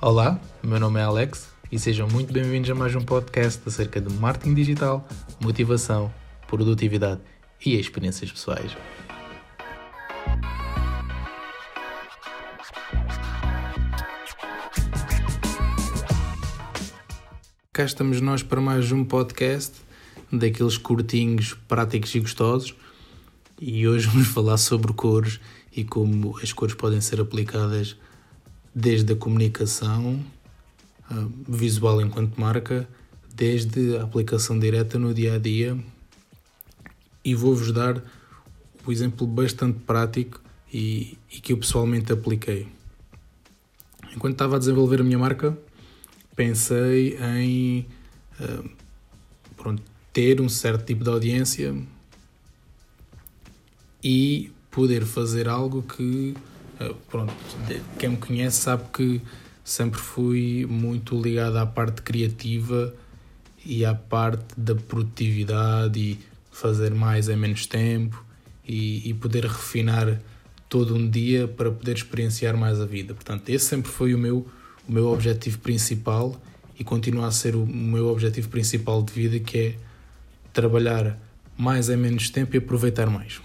Olá, meu nome é Alex e sejam muito bem-vindos a mais um podcast acerca de marketing digital, motivação, produtividade e experiências pessoais. Cá estamos nós para mais um podcast daqueles curtinhos práticos e gostosos e hoje vamos falar sobre cores e como as cores podem ser aplicadas desde a comunicação uh, visual enquanto marca, desde a aplicação direta no dia a dia. E vou-vos dar um exemplo bastante prático e, e, que eu pessoalmente apliquei. Enquanto estava a desenvolver a minha marca, pensei em uh, pronto, ter um certo tipo de audiência e poder fazer algo que ah, pronto, quem me conhece sabe que sempre fui muito ligado à parte criativa e à parte da produtividade e fazer mais em menos tempo e, e poder refinar todo um dia para poder experienciar mais a vida. Portanto, esse sempre foi o meu, o meu objetivo principal e continua a ser o meu objetivo principal de vida, que é trabalhar mais em menos tempo e aproveitar mais.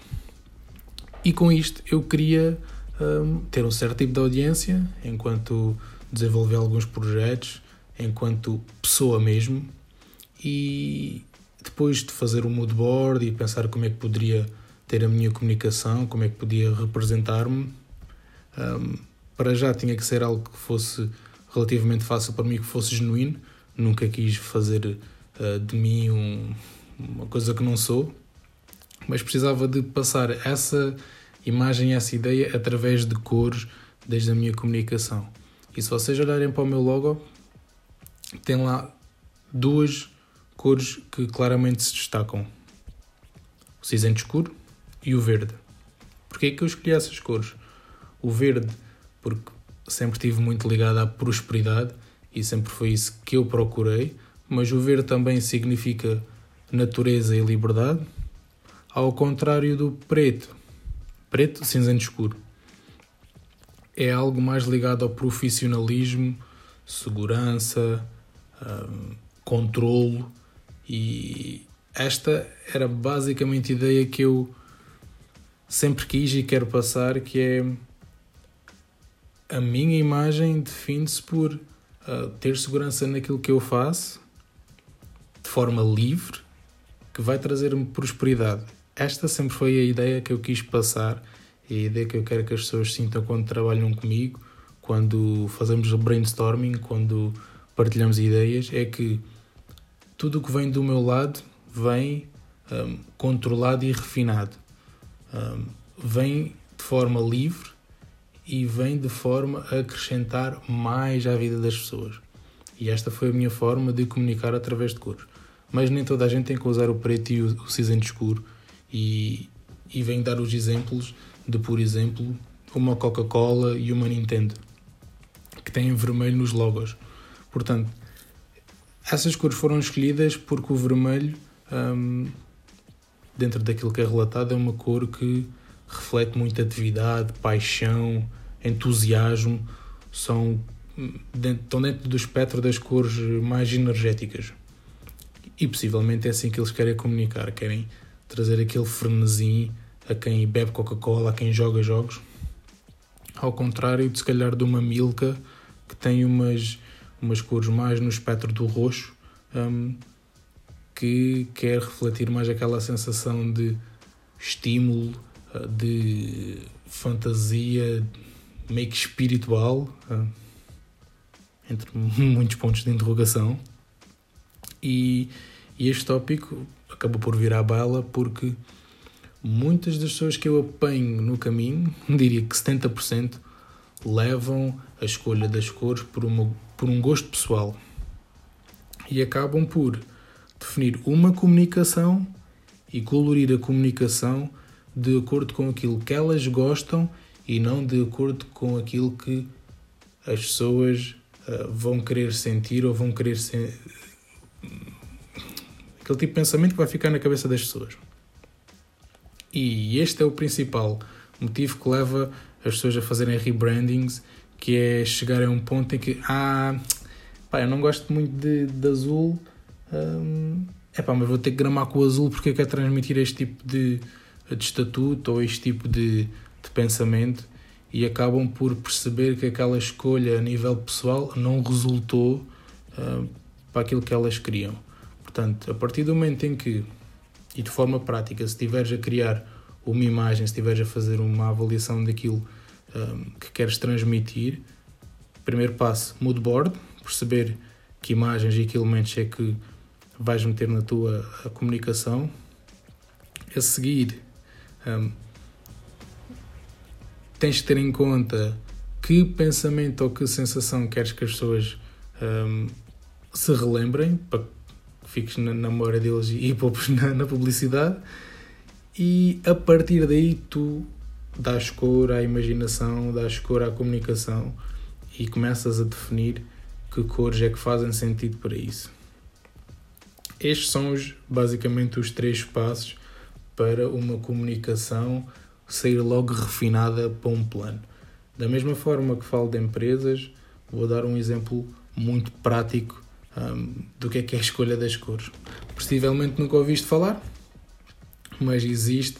E com isto eu queria um, ter um certo tipo de audiência enquanto desenvolver alguns projetos, enquanto pessoa mesmo, e depois de fazer o mood board e pensar como é que poderia ter a minha comunicação, como é que podia representar-me, um, para já tinha que ser algo que fosse relativamente fácil para mim, que fosse genuíno, nunca quis fazer uh, de mim um, uma coisa que não sou, mas precisava de passar essa imagem essa ideia através de cores desde a minha comunicação. E se vocês olharem para o meu logo, tem lá duas cores que claramente se destacam: o cinzento escuro e o verde. Porquê é que eu escolhi essas cores? O verde, porque sempre estive muito ligado à prosperidade e sempre foi isso que eu procurei, mas o verde também significa natureza e liberdade, ao contrário do preto, preto, cinzento escuro. É algo mais ligado ao profissionalismo, segurança, um, controlo e esta era basicamente a ideia que eu sempre quis e quero passar, que é a minha imagem define-se por uh, ter segurança naquilo que eu faço, de forma livre, que vai trazer-me prosperidade esta sempre foi a ideia que eu quis passar e a ideia que eu quero que as pessoas sintam quando trabalham comigo, quando fazemos brainstorming, quando partilhamos ideias, é que tudo o que vem do meu lado vem um, controlado e refinado. Um, vem de forma livre e vem de forma a acrescentar mais à vida das pessoas. E esta foi a minha forma de comunicar através de cores. Mas nem toda a gente tem que usar o preto e o cinzento escuro e, e vem dar os exemplos de, por exemplo, uma Coca-Cola e uma Nintendo, que têm vermelho nos logos. Portanto, essas cores foram escolhidas porque o vermelho, hum, dentro daquilo que é relatado, é uma cor que reflete muita atividade, paixão, entusiasmo, são dentro, estão dentro do espectro das cores mais energéticas. E possivelmente é assim que eles querem comunicar, querem trazer aquele frenesi a quem bebe Coca-Cola, a quem joga jogos. Ao contrário de se calhar de uma Milka que tem umas, umas cores mais no espectro do roxo, um, que quer refletir mais aquela sensação de estímulo, de fantasia meio que espiritual, uh, entre muitos pontos de interrogação. E, e este tópico acabou por vir à baila porque muitas das pessoas que eu apanho no caminho, diria que 70%, levam a escolha das cores por, uma, por um gosto pessoal. E acabam por definir uma comunicação e colorir a comunicação de acordo com aquilo que elas gostam e não de acordo com aquilo que as pessoas uh, vão querer sentir ou vão querer se Aquele tipo de pensamento que vai ficar na cabeça das pessoas. E este é o principal motivo que leva as pessoas a fazerem rebrandings, que é chegar a um ponto em que, ah, pá, eu não gosto muito de, de azul, hum, pá, mas vou ter que gramar com o azul porque eu quero transmitir este tipo de, de estatuto ou este tipo de, de pensamento e acabam por perceber que aquela escolha a nível pessoal não resultou uh, para aquilo que elas queriam. Portanto, a partir do momento em que, e de forma prática, se estiveres a criar uma imagem, se estiveres a fazer uma avaliação daquilo um, que queres transmitir, primeiro passo, mood board, perceber que imagens e que elementos é que vais meter na tua comunicação. A seguir, um, tens de ter em conta que pensamento ou que sensação queres que as pessoas um, se relembrem para fiques na, na memória deles e poupes na, na publicidade. E a partir daí tu dás cor à imaginação, dás cor à comunicação e começas a definir que cores é que fazem sentido para isso. Estes são os, basicamente os três passos para uma comunicação sair logo refinada para um plano. Da mesma forma que falo de empresas, vou dar um exemplo muito prático um, do que é que é a escolha das cores. Possivelmente nunca ouviste falar, mas existe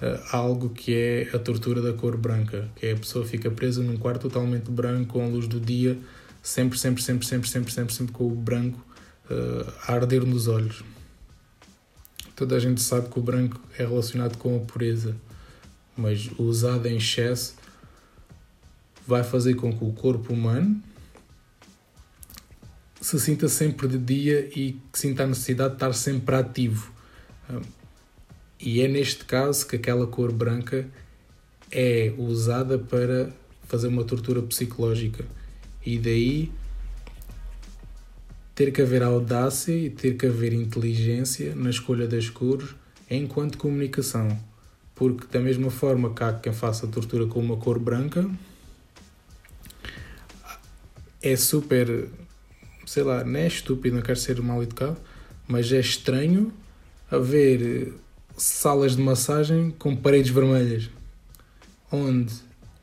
uh, algo que é a tortura da cor branca, que é a pessoa fica presa num quarto totalmente branco, com a luz do dia, sempre, sempre, sempre, sempre, sempre, sempre, sempre com o branco uh, a arder nos olhos. Toda a gente sabe que o branco é relacionado com a pureza, mas usado em excesso vai fazer com que o corpo humano se sinta sempre de dia e que sinta a necessidade de estar sempre ativo. E é neste caso que aquela cor branca é usada para fazer uma tortura psicológica. E daí ter que haver audácia e ter que haver inteligência na escolha das cores enquanto comunicação. Porque, da mesma forma que há quem faça tortura com uma cor branca, é super, sei lá, não é estúpido, não quero ser mal educado, mas é estranho haver salas de massagem com paredes vermelhas, onde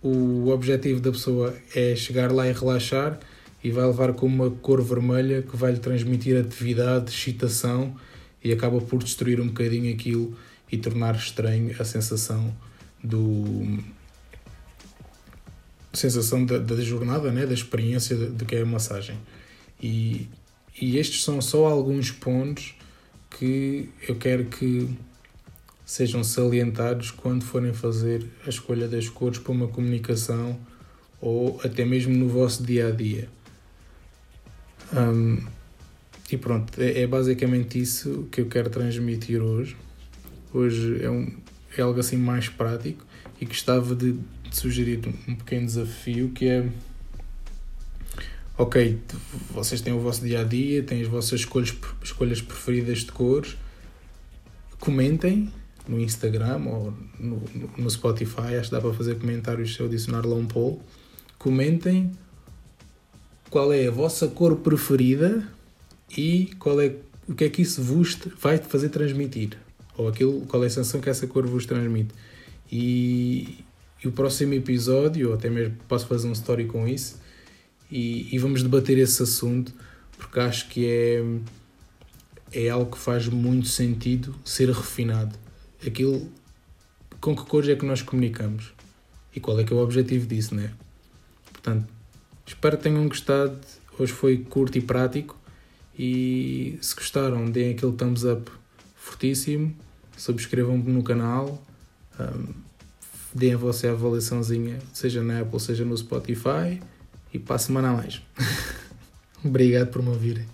o objetivo da pessoa é chegar lá e relaxar e vai levar com uma cor vermelha que vai lhe transmitir atividade, excitação e acaba por destruir um bocadinho aquilo e tornar estranho a sensação do sensação da, da jornada, né? da experiência do que é a massagem. E, e estes são só alguns pontos que eu quero que sejam salientados quando forem fazer a escolha das cores para uma comunicação ou até mesmo no vosso dia a dia. Um, e pronto, é, é, basicamente isso que eu quero transmitir hoje. Hoje é, um, é algo assim mais prático e gostava de, de sugerir um pequeno desafio que é ok, vocês têm o vosso dia a dia, têm as vossas escolhas, escolhas preferidas de cores, comentem no Instagram ou no, no Spotify, acho que dá para fazer comentários se eu adicionar lá um poll. Comentem qual é a vossa cor preferida e qual é, o que é que isso vos vai fazer transmitir. Ou aquilo, qual é a sensação que essa cor vos transmite. E, e o próximo episódio, ou até mesmo posso fazer um story com isso, e, e vamos debater esse assunto, porque acho que é, é algo que faz muito sentido ser refinado aquilo com que cores é que nós comunicamos e qual é que é o objetivo disso, né? Portanto, espero que tenham gostado. Hoje foi curto e prático. E se gostaram, deem aquele thumbs up fortíssimo. Subscrevam-me no canal. Um, deem a vossa avaliaçãozinha, seja na Apple, seja no Spotify. E para a semana mais. Obrigado por me ouvirem.